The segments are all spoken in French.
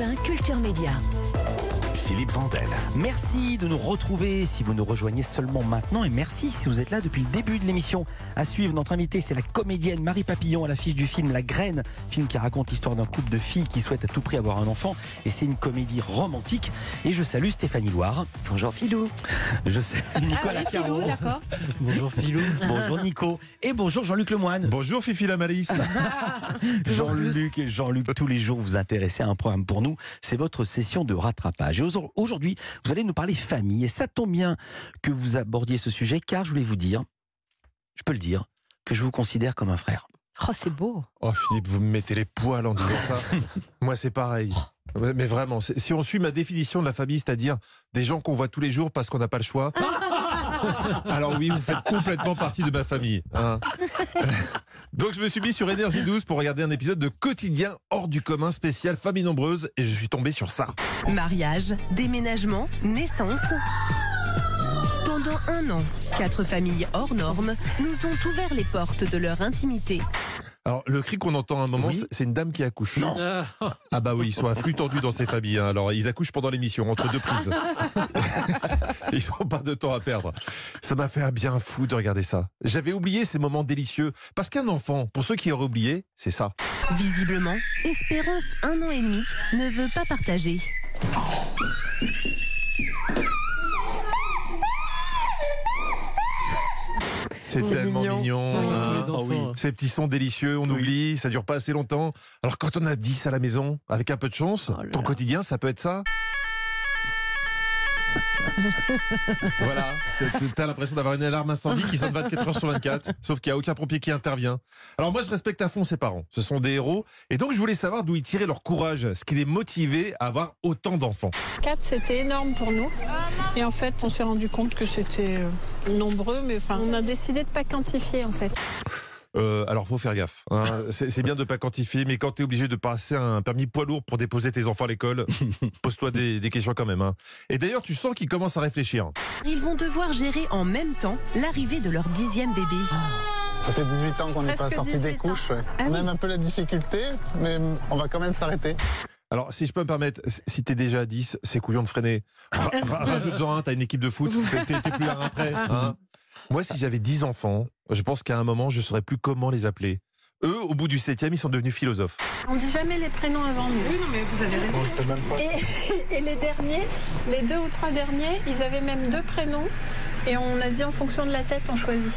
Europe 1, Culture Média. Philippe Vandel. Merci de nous retrouver si vous nous rejoignez seulement maintenant et merci si vous êtes là depuis le début de l'émission. À suivre, notre invitée, c'est la comédienne Marie Papillon à l'affiche du film La Graine, film qui raconte l'histoire d'un couple de filles qui souhaitent à tout prix avoir un enfant et c'est une comédie romantique. Et je salue Stéphanie Loire. Bonjour Philou. Je salue Nicolas Ah Philou, d'accord. Bonjour Philou. Bonjour Nico. Et bonjour Jean-Luc Lemoine. Bonjour Fifi la malice. Plus. Jean-Luc et Jean-Luc, tous les jours vous intéressez à un programme pour nous, c'est votre session de rattrapage. Et aujourd'hui, vous allez nous parler famille. Et ça tombe bien que vous abordiez ce sujet, car je voulais vous dire, je peux le dire, que je vous considère comme un frère. Oh, c'est beau. Oh Philippe, vous me mettez les poils en disant ça. Moi c'est pareil. Mais vraiment, si on suit ma définition de la famille, c'est-à-dire des gens qu'on voit tous les jours parce qu'on n'a pas le choix. Alors oui, vous faites complètement partie de ma famille. hein. Donc je me suis mis sur Énergie 12 pour regarder un épisode de quotidien hors du commun spécial famille nombreuse et je suis tombé sur ça. Mariage, déménagement, naissance. Pendant un an, quatre familles hors normes nous ont ouvert les portes de leur intimité. Alors le cri qu'on entend à un moment, Oui. c'est- une dame qui accouche. Non. Ah bah oui, ils sont à flux tendu dans ces familles. hein. Alors ils accouchent pendant l'émission, entre deux prises. ils n'ont pas de temps à perdre. Ça m'a fait un bien fou de regarder ça. J'avais oublié ces moments délicieux. Parce qu'un enfant, pour ceux qui auraient oublié, c'est ça. Visiblement, Espérance, un an et demi, ne veut pas partager. C'est tellement mignon. mignon. Oui. hein. Ah oui. Ces petits sons délicieux, on Oui. oublie, ça dure pas assez longtemps. Alors quand on a 10 à la maison, avec un peu de chance, Oh ton quotidien, ça peut être ça. voilà, t'as l'impression d'avoir une alarme incendie qui sonne 24 heures sur 24, sauf qu'il n'y a aucun pompier qui intervient. Alors moi je respecte à fond ses parents, ce sont des héros, et donc je voulais savoir d'où ils tiraient leur courage, ce qui les motivait à avoir autant d'enfants. 4, c'était énorme pour nous. Et en fait, on s'est rendu compte que c'était euh, nombreux, mais enfin, on a décidé de pas quantifier en fait. Euh, alors faut faire gaffe, hein. c'est c'est bien de pas quantifier, mais quand tu es obligé de passer un permis poids lourd pour déposer tes enfants à l'école, pose-toi des, des questions quand même. hein. Et d'ailleurs tu sens qu'ils commencent à réfléchir. Ils vont devoir gérer en même temps l'arrivée de leur dixième bébé. Ça fait 18 ans qu'on n'est pas sorti des 18 ans. couches. ouais. Ah on oui. aime un peu la difficulté, mais on va quand même s'arrêter. Alors, si je peux me permettre, si t'es déjà à 10, c'est couillon de freiner. Ra- ra- Rajoute-en un, t'as une équipe de foot, t'es- plus à un près. hein. Moi, si j'avais 10 enfants, je pense qu'à un moment, je saurais plus comment les appeler. Eux, au bout du septième, ils sont devenus philosophes. On dit jamais les prénoms avant nous. Oui, non, mais vous avez raison. On sait même pas. Et, et les derniers, les deux ou trois derniers, ils avaient même deux prénoms. Et on a dit en fonction de la tête, on choisit.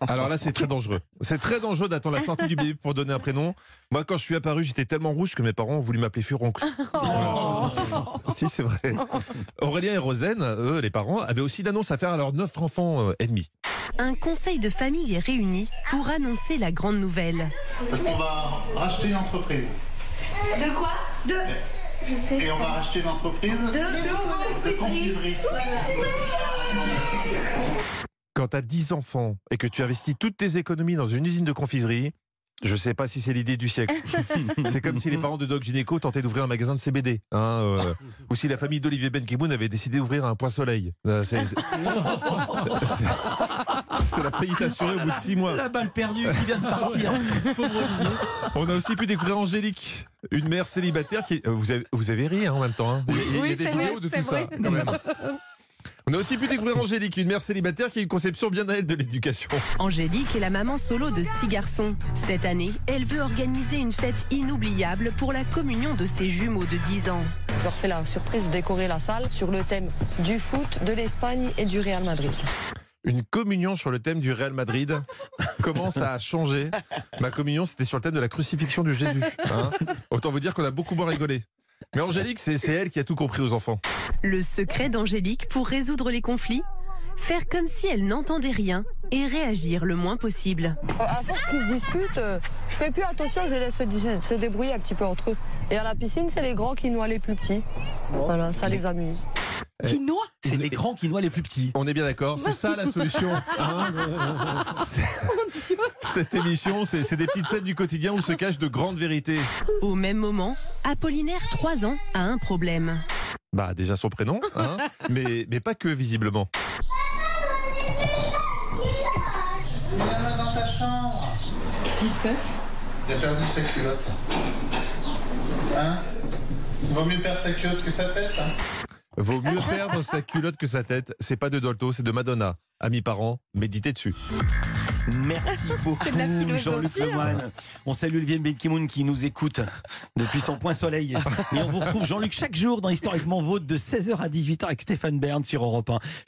Alors là, c'est très dangereux. C'est très dangereux d'attendre la sortie du bébé pour donner un prénom. Moi, quand je suis apparu, j'étais tellement rouge que mes parents ont voulu m'appeler Furoncle. si, c'est vrai. Aurélien et Rosen, eux, les parents, avaient aussi d'annonces à faire à leurs neuf enfants euh, ennemis. Un conseil de famille est réuni pour annoncer la grande nouvelle. Parce qu'on va racheter une entreprise. De quoi De. Je sais. Et on va racheter une entreprise De. de confiserie. Quand tu as 10 enfants et que tu investis toutes tes économies dans une usine de confiserie, je sais pas si c'est l'idée du siècle. c'est comme si les parents de Doc Gynéco tentaient d'ouvrir un magasin de CBD. Hein, euh, ou si la famille d'Olivier Benkemoun avait décidé d'ouvrir un point soleil. Euh, c'est, c'est- c'est- c'est la faillite assurée au bout de 6 mois. La balle perdue qui vient de partir. On a aussi pu découvrir Angélique, une mère célibataire qui. euh, Vous avez, vous avez ri hein, en même temps. hein. Il y a, il y a Oui, des vidéos vrai, de tout ça, vrai. quand même. On a aussi pu découvrir Angélique, une mère célibataire qui a une conception bien à elle de l'éducation. Angélique est la maman solo de six garçons. Cette année, elle veut organiser une fête inoubliable pour la communion de ses jumeaux de 10 ans. Je leur fais la surprise de décorer la salle sur le thème du foot, de l'Espagne et du Real Madrid. Une communion sur le thème du Real Madrid. Comment ça a changé? Ma communion, c'était sur le thème de la crucifixion de Jésus. hein. Autant vous dire qu'on a beaucoup moins rigolé. Mais Angélique, c'est elle qui a tout compris aux enfants. Le secret d'Angélique pour résoudre les conflits Faire comme si elle n'entendait rien et réagir le moins possible. À force qu'ils se disputent, euh, je fais plus attention, je les laisse se, débrouiller un petit peu entre eux. Et à la piscine, c'est les grands qui noient les plus petits. Voilà, ça les amuse. Qui noie C'est les grands qui noient les plus petits. On est bien d'accord, c'est ça la solution. hein C'est- Cette émission, c'est c'est des petites scènes du quotidien où se cachent de grandes vérités. Au même moment, Apollinaire, 3 ans, a un problème. Bah déjà son prénom, hein, mais, mais pas que visiblement. Il y en a dans ta chambre. Qu'est-ce qui se passe? Il a perdu sa culotte. Hein? Vaut mieux perdre sa culotte que sa tête. hein? Vaut mieux perdre sa culotte que sa tête. C'est pas de Dolto, c'est de Madonna. Amis parents, méditez dessus. Merci beaucoup, Jean-Luc Lemoyne. On salue Olivier Benkemoun qui nous écoute depuis son point soleil. Et on vous retrouve, Jean-Luc, chaque jour dans Historiquement Vôtre de 16h à 18h avec Stéphane Bern sur Europe 1.